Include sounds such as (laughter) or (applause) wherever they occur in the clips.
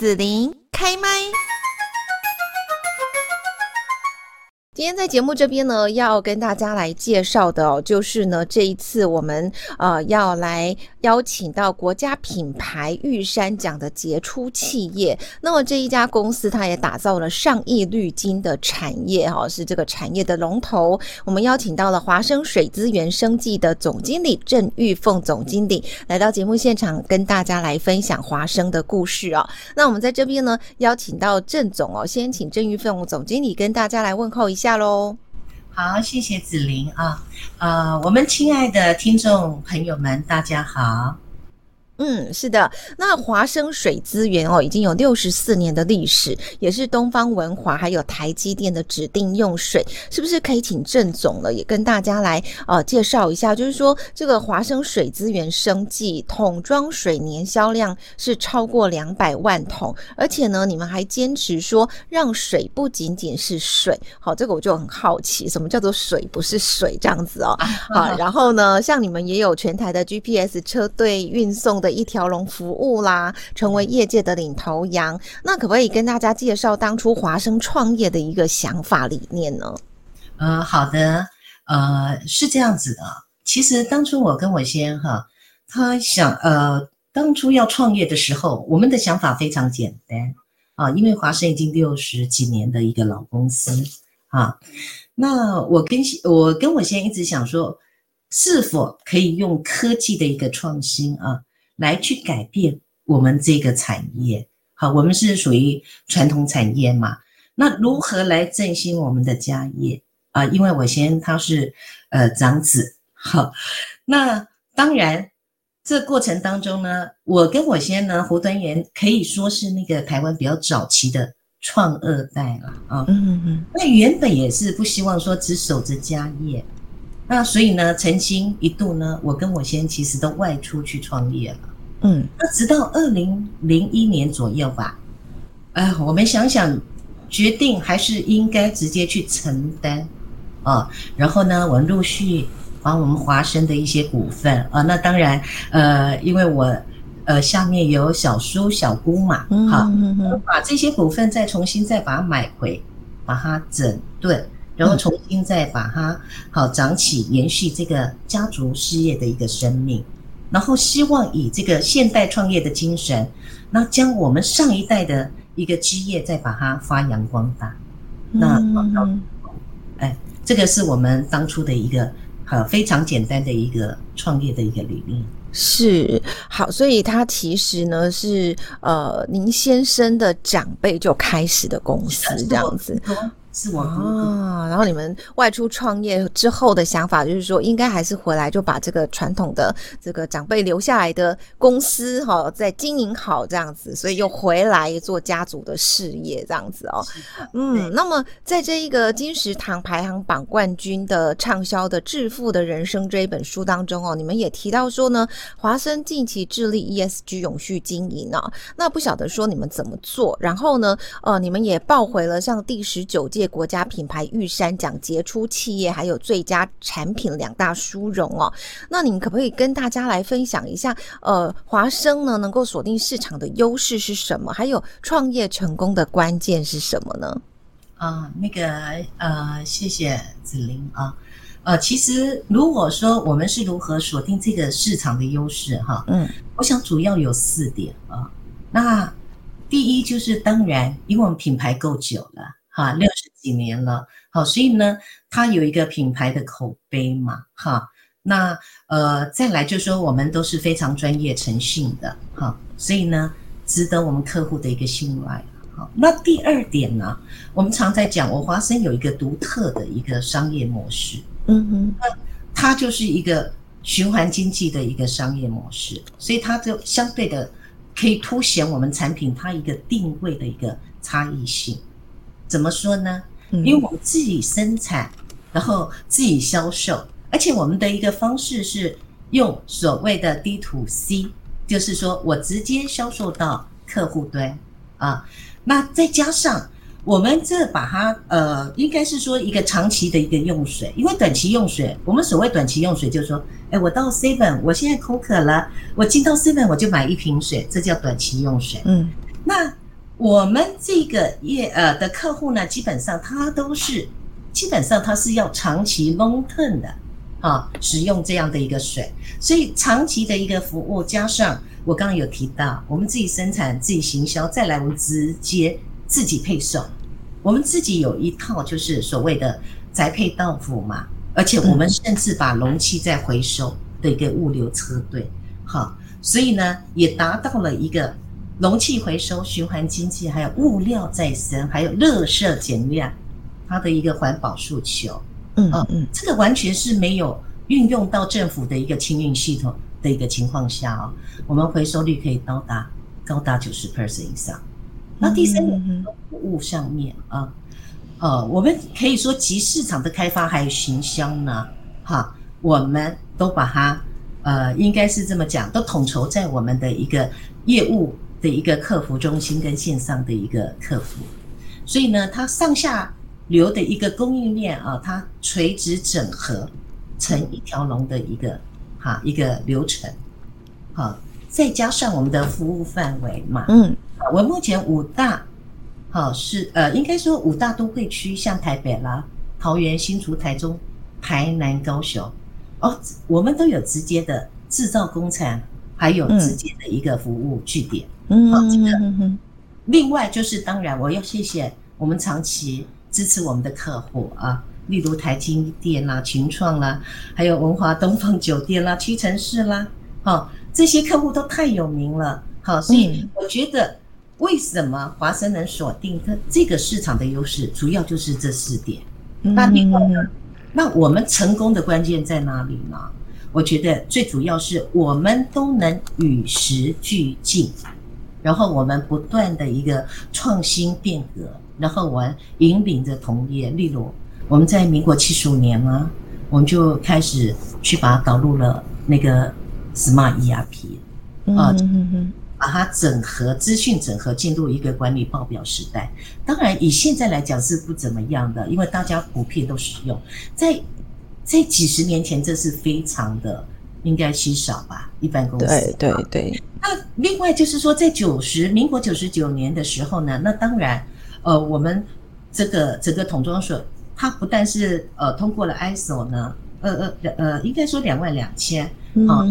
子琳开麦。今天在节目这边呢，要跟大家来介绍的哦，就是呢，这一次我们呃要来邀请到国家品牌玉山奖的杰出企业。那么这一家公司，它也打造了上亿绿金的产业哈，是这个产业的龙头。我们邀请到了华生水资源生技的总经理郑玉凤总经理来到节目现场，跟大家来分享华生的故事哦。那我们在这边呢，邀请到郑总哦，先请郑玉凤总经理跟大家来问候一下。下喽，好，谢谢子琳啊，呃，我们亲爱的听众朋友们，大家好。嗯，是的，那华生水资源哦，已经有六十四年的历史，也是东方文华还有台积电的指定用水，是不是可以请郑总了，也跟大家来呃介绍一下？就是说，这个华生水资源生计桶装水年销量是超过两百万桶，而且呢，你们还坚持说让水不仅仅是水，好，这个我就很好奇，什么叫做水不是水这样子哦？(laughs) 好，然后呢，像你们也有全台的 GPS 车队运送的。一条龙服务啦，成为业界的领头羊。那可不可以跟大家介绍当初华生创业的一个想法理念呢？呃，好的，呃，是这样子的。其实当初我跟我先哈，他想呃，当初要创业的时候，我们的想法非常简单啊，因为华生已经六十几年的一个老公司啊。那我跟我跟我先一直想说，是否可以用科技的一个创新啊？来去改变我们这个产业，好，我们是属于传统产业嘛？那如何来振兴我们的家业啊？因为我先他是呃长子，好，那当然这过程当中呢，我跟我先呢，胡端元可以说是那个台湾比较早期的创二代了啊。嗯嗯嗯。那原本也是不希望说只守着家业，那所以呢，曾经一度呢，我跟我先其实都外出去创业了。嗯，那直到二零零一年左右吧，呃，我们想想，决定还是应该直接去承担，啊，然后呢，我们陆续把我们华生的一些股份啊，那当然，呃，因为我呃下面有小叔小姑嘛，好，把这些股份再重新再把它买回，把它整顿，然后重新再把它好长起，延续这个家族事业的一个生命。然后希望以这个现代创业的精神，那将我们上一代的一个基业再把它发扬光大。那，嗯、哎，这个是我们当初的一个呃非常简单的一个创业的一个理念。是，好，所以它其实呢是呃您先生的长辈就开始的公司这样子。是我啊，然后你们外出创业之后的想法就是说，应该还是回来就把这个传统的这个长辈留下来的公司哈，再经营好这样子，所以又回来做家族的事业这样子哦。嗯，那么在这一个金石堂排行榜冠军的畅销的《致富的人生》这一本书当中哦，你们也提到说呢，华生近期致力 ESG 永续经营啊，那不晓得说你们怎么做？然后呢，呃，你们也报回了像第十九届。国家品牌玉山奖杰出企业，还有最佳产品两大殊荣哦。那你们可不可以跟大家来分享一下？呃，华生呢能够锁定市场的优势是什么？还有创业成功的关键是什么呢？啊，那个呃，谢谢子琳啊。呃，其实如果说我们是如何锁定这个市场的优势哈，嗯，我想主要有四点啊。那第一就是当然，因为我们品牌够久了。哈，六十几年了，好，所以呢，它有一个品牌的口碑嘛，哈，那呃，再来就是说，我们都是非常专业诚信的，哈，所以呢，值得我们客户的一个信赖。好，那第二点呢，我们常在讲，我华生有一个独特的一个商业模式，嗯哼，那它就是一个循环经济的一个商业模式，所以它就相对的可以凸显我们产品它一个定位的一个差异性。怎么说呢？因为我们自己生产，然后自己销售，而且我们的一个方式是用所谓的 D to C，就是说我直接销售到客户端啊。那再加上我们这把它呃，应该是说一个长期的一个用水，因为短期用水，我们所谓短期用水就是说，哎，我到 Seven，我现在口渴了，我进到 Seven 我就买一瓶水，这叫短期用水。嗯，那。我们这个业呃的客户呢，基本上他都是基本上他是要长期 long term 的啊，使用这样的一个水，所以长期的一个服务，加上我刚刚有提到，我们自己生产、自己行销，再来我们直接自己配送，我们自己有一套就是所谓的宅配到府嘛，而且我们甚至把容器再回收的一个物流车队，好，所以呢也达到了一个。容器回收、循环经济，还有物料再生，还有垃圾减量，它的一个环保诉求。嗯嗯，嗯，这个完全是没有运用到政府的一个清运系统的一个情况下哦，我们回收率可以到达高达九十 percent 以上。那第三个服务上面啊，呃，我们可以说集市场的开发还有行销呢，哈，我们都把它呃，应该是这么讲，都统筹在我们的一个业务。的一个客服中心跟线上的一个客服，所以呢，它上下游的一个供应链啊，它垂直整合成一条龙的一个哈一个流程，好，再加上我们的服务范围嘛，嗯，我目前五大，好是呃，应该说五大都会区，像台北啦、桃园、新竹、台中、台南、高雄，哦，我们都有直接的制造工厂，还有直接的一个服务据点。嗯，好，这个。另外就是，当然我要谢谢我们长期支持我们的客户啊，例如台积电啦、群创啦，还有文华东方酒店啦、屈臣氏啦，好，这些客户都太有名了。好，所以我觉得为什么华生能锁定它这个市场的优势，主要就是这四点。那另外呢，那我们成功的关键在哪里呢？我觉得最主要是我们都能与时俱进。然后我们不断的一个创新变革，然后我们引领着同业。例如，我们在民国七十五年呢，我们就开始去把它导入了那个 Smart ERP，啊，把它整合资讯整合进入一个管理报表时代。当然，以现在来讲是不怎么样的，因为大家普遍都使用。在在几十年前，这是非常的应该稀少吧？一般公司对对对。那另外就是说，在九十民国九十九年的时候呢，那当然，呃，我们这个整个桶装水，它不但是呃通过了 ISO 呢，呃呃呃，应该说两万两千啊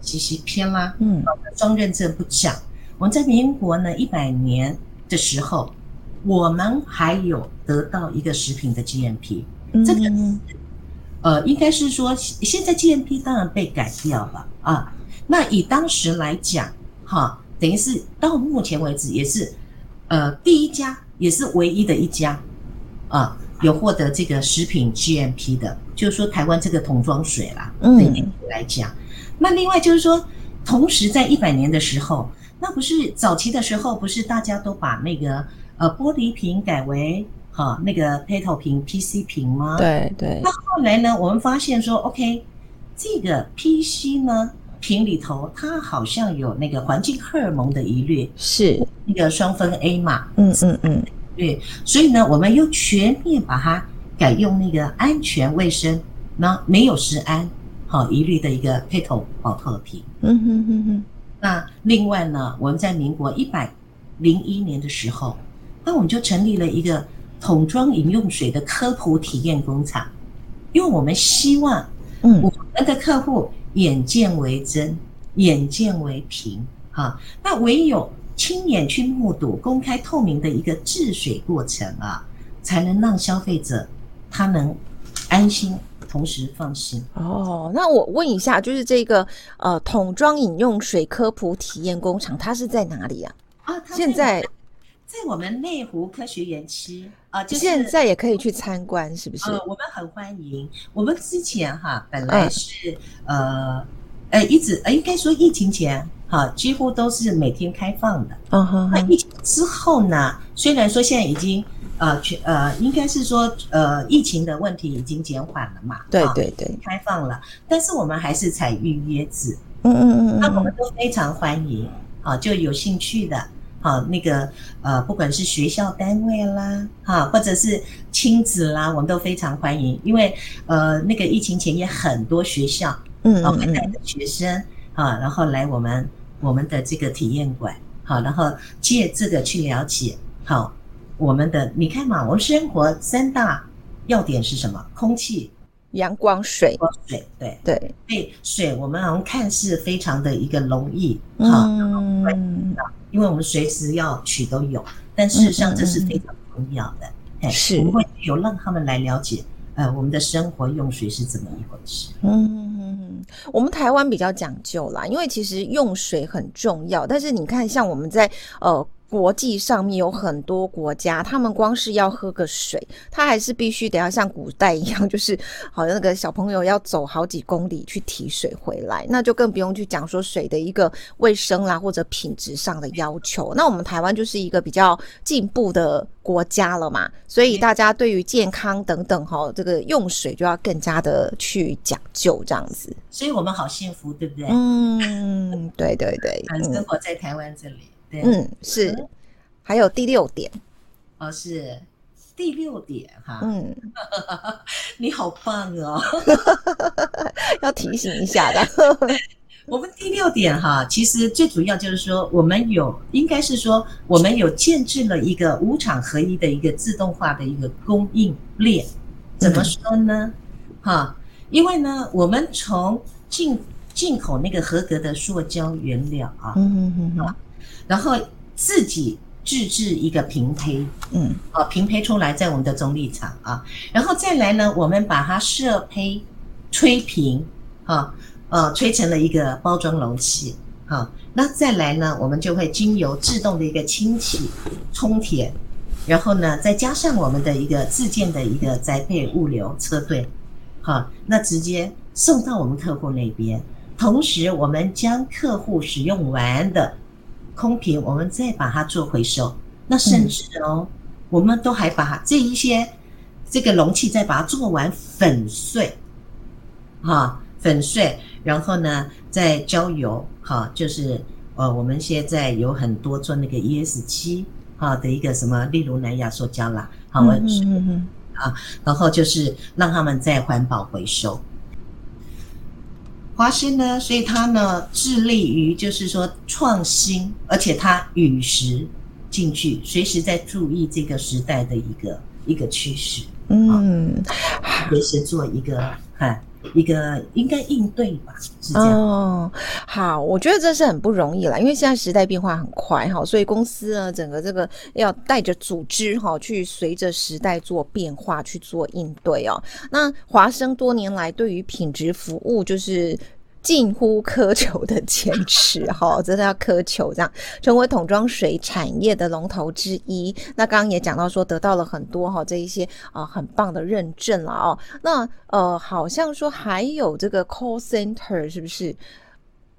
其实偏啦，嗯，装认证不讲。我们在民国呢一百年的时候，我们还有得到一个食品的 GMP，这个呃应该是说现在 GMP 当然被改掉了啊。那以当时来讲，哈，等于是到目前为止也是，呃，第一家也是唯一的一家，啊，有获得这个食品 GMP 的，就是说台湾这个桶装水啦，嗯，来讲，那另外就是说，同时在一百年的时候，那不是早期的时候，不是大家都把那个呃玻璃瓶改为哈那个 PET 瓶 PC 瓶吗？对对。那后来呢，我们发现说，OK，这个 PC 呢。瓶里头，它好像有那个环境荷尔蒙的疑虑，是那个双酚 A 嘛？嗯嗯嗯，对。所以呢，我们又全面把它改用那个安全卫生，那没有食安好疑虑的一个 PET 宝特瓶。嗯哼哼哼。那另外呢，我们在民国一百零一年的时候，那我们就成立了一个桶装饮用水的科普体验工厂，因为我们希望，嗯，我们的客户。眼见为真，眼见为凭，哈，那唯有亲眼去目睹公开透明的一个治水过程啊，才能让消费者他能安心，同时放心。哦，那我问一下，就是这个呃桶装饮用水科普体验工厂，它是在哪里啊？啊，现在。在我们内湖科学园区啊，就是现在也可以去参观，是不是？呃，我们很欢迎。我们之前哈本来是、嗯、呃呃一直呃应该说疫情前哈几乎都是每天开放的。嗯哼，那疫情之后呢，虽然说现在已经呃全呃应该是说呃疫情的问题已经减缓了嘛，对对对，开放了，但是我们还是采预约制。嗯嗯嗯嗯，那我们都非常欢迎啊，就有兴趣的。好，那个呃，不管是学校单位啦，哈，或者是亲子啦，我们都非常欢迎。因为呃，那个疫情前也很多学校，嗯，会带着学生啊，然后来我们我们的这个体验馆好，然后借这个去了解，好，我们的你看嘛，我们生活三大要点是什么？空气、阳光、水。水，对对。所以水，我们好像看似非常的一个容易哈，嗯，因为我们随时要取都有，但事实上这是非常重要的。哎、嗯，是，我们会有让他们来了解。呃，我们的生活用水是怎么一回事？嗯，我们台湾比较讲究啦，因为其实用水很重要。但是你看，像我们在呃。国际上面有很多国家，他们光是要喝个水，他还是必须得要像古代一样，(laughs) 就是好像那个小朋友要走好几公里去提水回来，那就更不用去讲说水的一个卫生啦或者品质上的要求。那我们台湾就是一个比较进步的国家了嘛，所以大家对于健康等等哈，这个用水就要更加的去讲究这样子。所以我们好幸福，对不对？嗯，对对对，(laughs) 生活在台湾这里。嗯，是，还有第六点，哦，是第六点哈，嗯，(laughs) 你好棒哦，(laughs) 要提醒一下的。(laughs) 我们第六点哈，其实最主要就是说，我们有应该是说，我们有建制了一个五厂合一的一个自动化的一个供应链。怎么说呢？哈、嗯，因为呢，我们从进进口那个合格的塑胶原料啊，嗯嗯嗯。然后自己自制一个平胚，嗯，啊，平胚出来在我们的中立场啊，然后再来呢，我们把它设胚、吹平，啊，呃，吹成了一个包装容器，好，那再来呢，我们就会经由自动的一个清洗、充填，然后呢，再加上我们的一个自建的一个栽培物流车队，好，那直接送到我们客户那边，同时我们将客户使用完的。空瓶，我们再把它做回收。那甚至哦，嗯、我们都还把这一些这个容器再把它做完粉碎，哈，粉碎，然后呢再浇油，哈，就是呃，我们现在有很多做那个 ESG 哈的一个什么，例如南亚塑胶啦，好，我嗯嗯嗯啊，然后就是让他们再环保回收。华生呢，所以他呢致力于就是说创新，而且他与时进去，随时在注意这个时代的一个一个趋势，嗯，随时做一个哈一个应该应对吧，是这样。哦，好，我觉得这是很不容易了，因为现在时代变化很快哈，所以公司呢整个这个要带着组织哈去随着时代做变化去做应对哦。那华生多年来对于品质服务就是。近乎苛求的坚持，哈，(laughs) 真的要苛求这样，成为桶装水产业的龙头之一。那刚刚也讲到说，得到了很多哈这一些啊、呃、很棒的认证了哦。那呃，好像说还有这个 call center 是不是？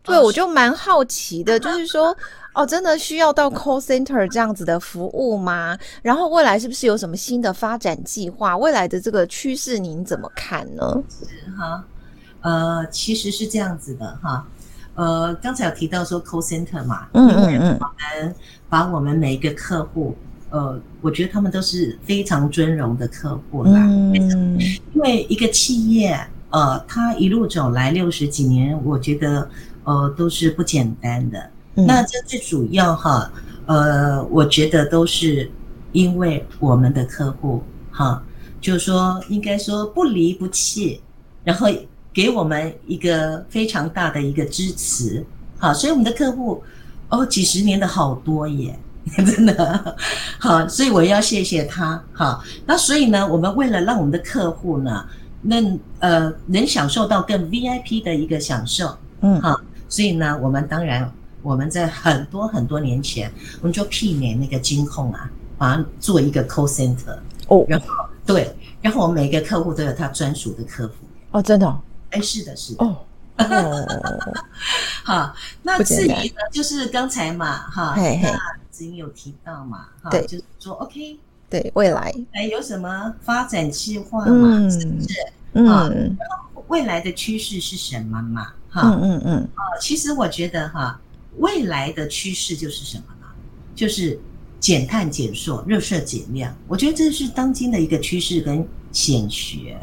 对，我就蛮好奇的，(laughs) 就是说哦，真的需要到 call center 这样子的服务吗？然后未来是不是有什么新的发展计划？未来的这个趋势您怎么看呢？是哈。呃，其实是这样子的哈，呃，刚才有提到说 call center 嘛，嗯嗯嗯，我们把我们每一个客户，呃，我觉得他们都是非常尊荣的客户啦，嗯，因为一个企业，呃，他一路走来六十几年，我觉得呃都是不简单的。嗯、那这最主要哈，呃，我觉得都是因为我们的客户哈，就是说应该说不离不弃，然后。给我们一个非常大的一个支持，好，所以我们的客户哦，几十年的好多耶，(laughs) 真的。好，所以我要谢谢他，好，那所以呢，我们为了让我们的客户呢，那呃能享受到更 VIP 的一个享受，嗯，好，所以呢，我们当然我们在很多很多年前，我们就媲美那个金控啊，把它做一个 call center 哦，然后对，然后我们每个客户都有他专属的客服哦，真的哦。哎，是的，是的。哦，(laughs) 好，那至于呢，就是刚才嘛，哈，嘿嘿，子英有提到嘛，哈，对，就是说，OK，对，未来，哎，有什么发展计划嘛？是不是？嗯，然后未来的趋势是什么嘛？哈，嗯嗯嗯，啊，其实我觉得哈，未来的趋势就是什么呢？就是减碳减塑、热射减量。我觉得这是当今的一个趋势跟显学。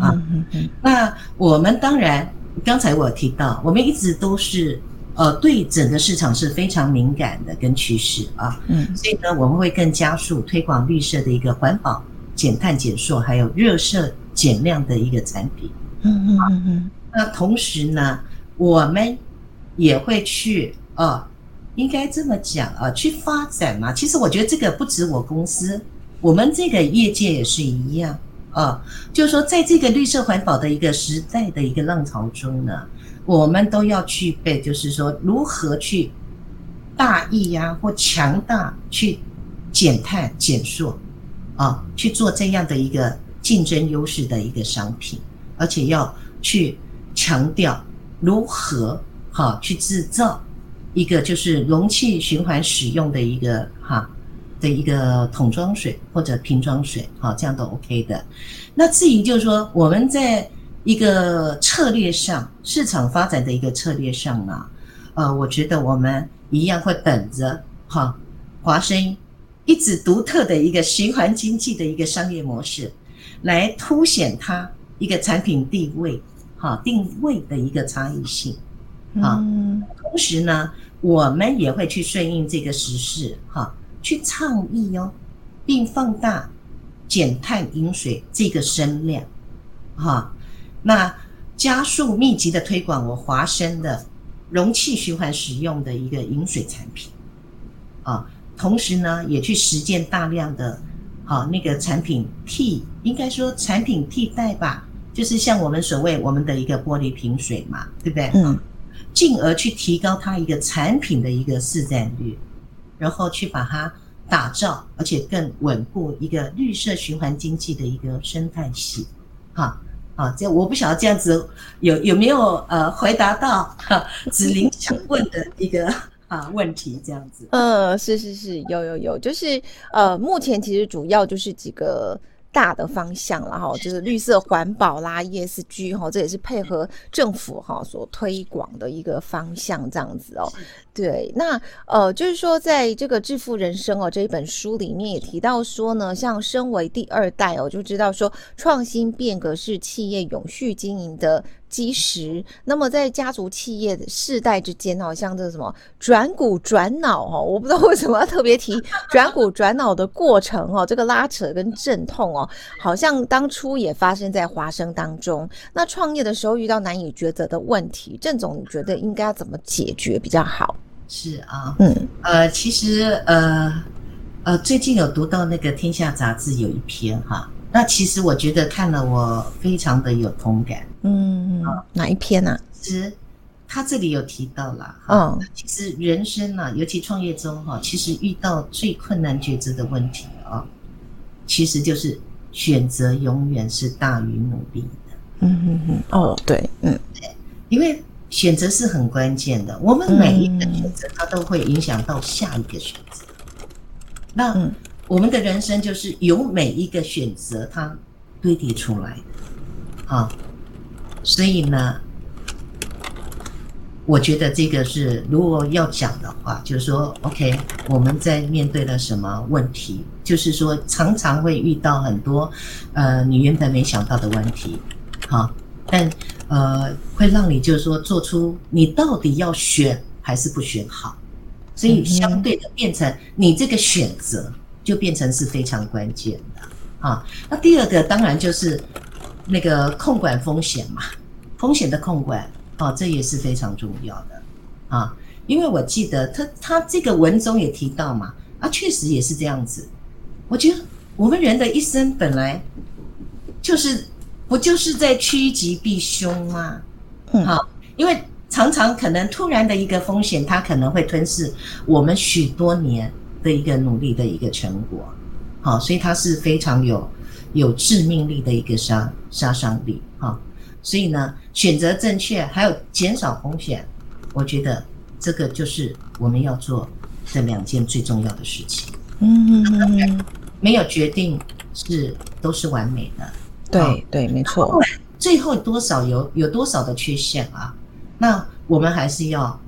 啊，嗯嗯，那我们当然，刚才我提到，我们一直都是呃，对整个市场是非常敏感的跟趋势啊。嗯，所以呢，我们会更加速推广绿色的一个环保、减碳减塑，还有热色减量的一个产品。嗯嗯嗯嗯。那同时呢，我们也会去呃，应该这么讲啊，去发展嘛。其实我觉得这个不止我公司，我们这个业界也是一样啊。就是说，在这个绿色环保的一个时代的一个浪潮中呢。我们都要具备，就是说如何去大义呀、啊，或强大去减碳减塑啊，去做这样的一个竞争优势的一个商品，而且要去强调如何哈、去制造一个就是容器循环使用的一个哈、的一个桶装水或者瓶装水，好、啊、这样都 OK 的。那至于就是说我们在。一个策略上，市场发展的一个策略上呢，呃，我觉得我们一样会等着哈华生一直独特的一个循环经济的一个商业模式，来凸显它一个产品地位哈定位的一个差异性啊。同时呢，我们也会去顺应这个时势哈，去倡议哦，并放大减碳饮水这个声量哈。那加速密集的推广我华生的容器循环使用的一个饮水产品，啊，同时呢也去实践大量的，好那个产品替，应该说产品替代吧，就是像我们所谓我们的一个玻璃瓶水嘛，对不对？嗯，进而去提高它一个产品的一个市占率，然后去把它打造，而且更稳固一个绿色循环经济的一个生态系，哈。啊，这我不晓得这样子有有没有呃回答到子玲想问的一个 (laughs) 啊问题，这样子。呃，是是是，有有有，就是呃，目前其实主要就是几个。大的方向了哈，就是绿色环保啦，ESG 哈，这也是配合政府哈所推广的一个方向，这样子哦。对，那呃，就是说，在这个《致富人生》哦这一本书里面也提到说呢，像身为第二代哦，就知道说创新变革是企业永续经营的基石。那么在家族企业的世代之间哦，像这什么转股转脑哦，我不知道为什么要特别提转股转脑的过程哦，这个拉扯跟阵痛哦，好像当初也发生在华生当中。那创业的时候遇到难以抉择的问题，郑总你觉得应该要怎么解决比较好？是啊，嗯，呃，其实呃呃，最近有读到那个《天下》杂志有一篇哈，那其实我觉得看了我非常的有同感，嗯，哪一篇呢、啊？其实他这里有提到了，嗯，其实人生啊，尤其创业中哈，其实遇到最困难抉择的问题啊，其实就是选择永远是大于努力的，嗯嗯嗯，哦，对，嗯，对，因为。选择是很关键的，我们每一个选择，它都会影响到下一个选择。那我们的人生就是由每一个选择它堆叠出来的，好，所以呢，我觉得这个是如果要讲的话，就是说，OK，我们在面对了什么问题？就是说，常常会遇到很多呃你原本没想到的问题，好，但。呃，会让你就是说做出你到底要选还是不选好，所以相对的变成你这个选择就变成是非常关键的啊。那第二个当然就是那个控管风险嘛，风险的控管啊，这也是非常重要的啊。因为我记得他他这个文中也提到嘛，啊，确实也是这样子。我觉得我们人的一生本来就是。不就是在趋吉避凶吗？嗯，好，因为常常可能突然的一个风险，它可能会吞噬我们许多年的一个努力的一个成果，好，所以它是非常有有致命力的一个杀杀伤力，哈，所以呢，选择正确，还有减少风险，我觉得这个就是我们要做的两件最重要的事情。嗯，(laughs) 没有决定是都是完美的。对、哦、对，没错。最后多少有有多少的缺陷啊？那我们还是要，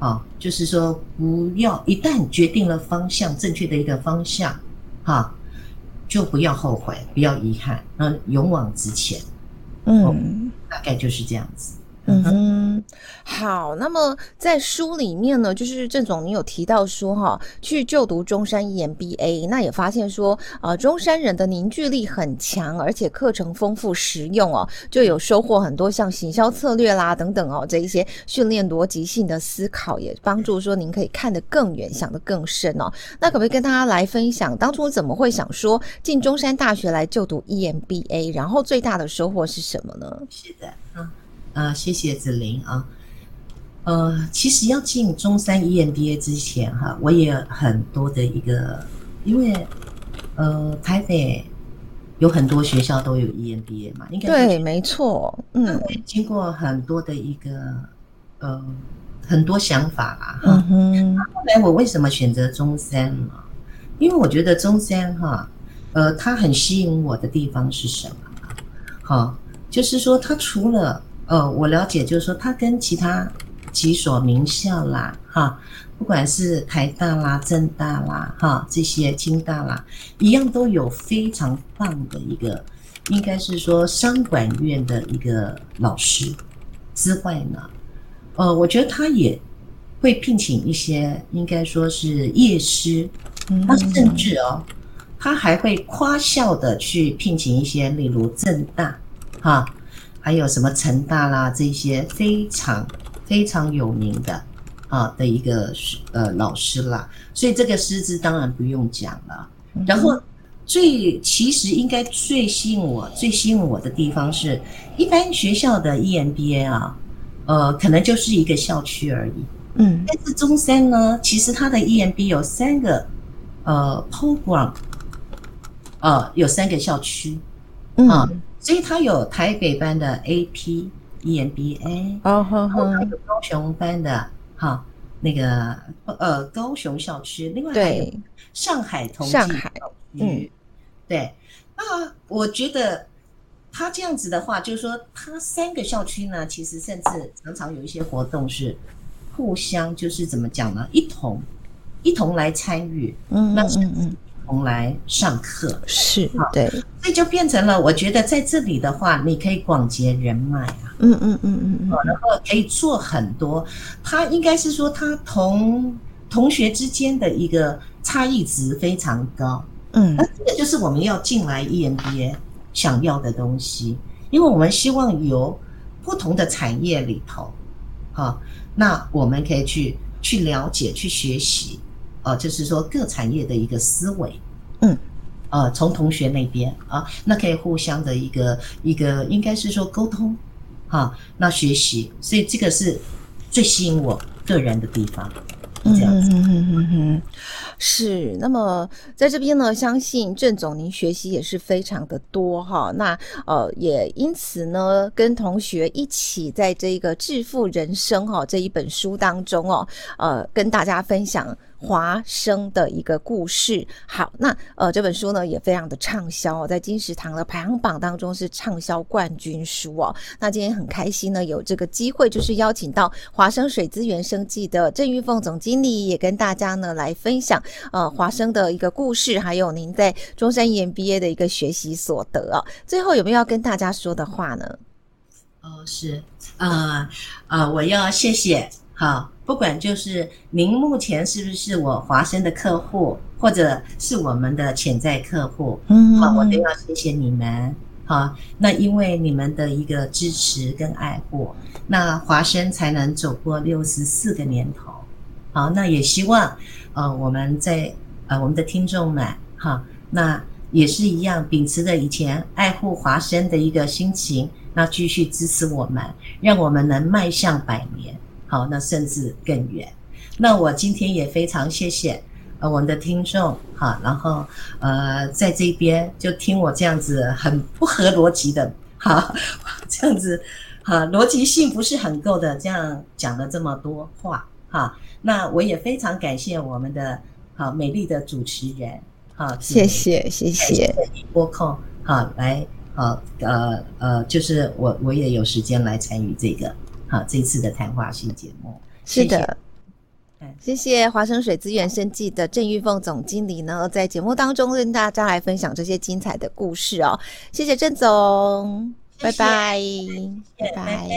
啊、哦，就是说不要一旦决定了方向，正确的一个方向，哈、哦，就不要后悔，不要遗憾，那勇往直前。嗯，大概就是这样子。嗯哼，好。那么在书里面呢，就是郑总，你有提到说哈，去就读中山 EMBA，那也发现说，呃，中山人的凝聚力很强，而且课程丰富实用哦，就有收获很多，像行销策略啦等等哦，这一些训练逻辑性的思考，也帮助说您可以看得更远，想得更深哦。那可不可以跟大家来分享，当初怎么会想说进中山大学来就读 EMBA，然后最大的收获是什么呢？是的，啊。啊，谢谢子琳啊。呃，其实要进中山 EMBA 之前哈，我也很多的一个，因为呃，台北有很多学校都有 EMBA 嘛，应该对，没错，嗯，经过很多的一个呃很多想法啦哈。嗯哼。后来我为什么选择中山呢？因为我觉得中山哈，呃，它很吸引我的地方是什么？好，就是说它除了呃，我了解，就是说，它跟其他几所名校啦，哈，不管是台大啦、政大啦，哈，这些清大啦，一样都有非常棒的一个，应该是说商管院的一个老师之外呢，呃，我觉得他也会聘请一些，应该说是业师，他甚至哦，他还会跨校的去聘请一些，例如政大，哈。还有什么成大啦，这些非常非常有名的啊的一个呃老师啦，所以这个师资当然不用讲了。然后最其实应该最吸引我、最吸引我的地方是，一般学校的 EMBA 啊，呃，可能就是一个校区而已。嗯，但是中山呢，其实它的 EMBA 有三个呃 program，呃，有三个校区啊。嗯所以它有台北班的 AP EMBA，哦，好好，还有高雄班的哈那个呃高雄校区，另外还有上海同济校区，嗯，对。那我觉得他这样子的话，就是说他三个校区呢，其实甚至常常有一些活动是互相就是怎么讲呢？一同一同来参与，嗯，那嗯嗯。来上课是对，所以就变成了，我觉得在这里的话，你可以广结人脉啊，嗯嗯嗯嗯嗯，然后可以做很多。他应该是说，他同同学之间的一个差异值非常高，嗯，那这个就是我们要进来 EMBA 想要的东西，因为我们希望由不同的产业里头，好，那我们可以去去了解、去学习。呃，就是说各产业的一个思维，嗯，呃，从同学那边啊，那可以互相的一个一个，应该是说沟通，哈，那学习，所以这个是最吸引我个人的地方。这样子，嗯哼哼哼，是。那么在这边呢，相信郑总您学习也是非常的多哈。那呃，也因此呢，跟同学一起在这个《致富人生》哈这一本书当中哦，呃，跟大家分享。华生的一个故事。好，那呃这本书呢也非常的畅销哦，在金石堂的排行榜当中是畅销冠军书哦。那今天很开心呢，有这个机会就是邀请到华生水资源生技的郑玉凤总经理，也跟大家呢来分享呃华生的一个故事，还有您在中山 EMBA 的一个学习所得哦。最后有没有要跟大家说的话呢？哦，是，呃呃，我要谢谢，好。不管就是您目前是不是我华生的客户，或者是我们的潜在客户，嗯，好，我都要谢谢你们，好，那因为你们的一个支持跟爱护，那华生才能走过六十四个年头，好，那也希望，呃，我们在呃我们的听众们，哈，那也是一样，秉持着以前爱护华生的一个心情，那继续支持我们，让我们能迈向百年。好，那甚至更远。那我今天也非常谢谢呃我们的听众，哈，然后呃在这边就听我这样子很不合逻辑的，哈，(laughs) 这样子，哈，逻辑性不是很够的，这样讲了这么多话，哈。那我也非常感谢我们的好美丽的主持人，哈，谢谢谢谢播控，好来，好呃呃，就是我我也有时间来参与这个。好，这次的谈话性节目是的，谢谢。华生水资源生技的郑玉凤总经理呢，在节目当中跟大家来分享这些精彩的故事哦，谢谢郑总。拜拜，拜拜。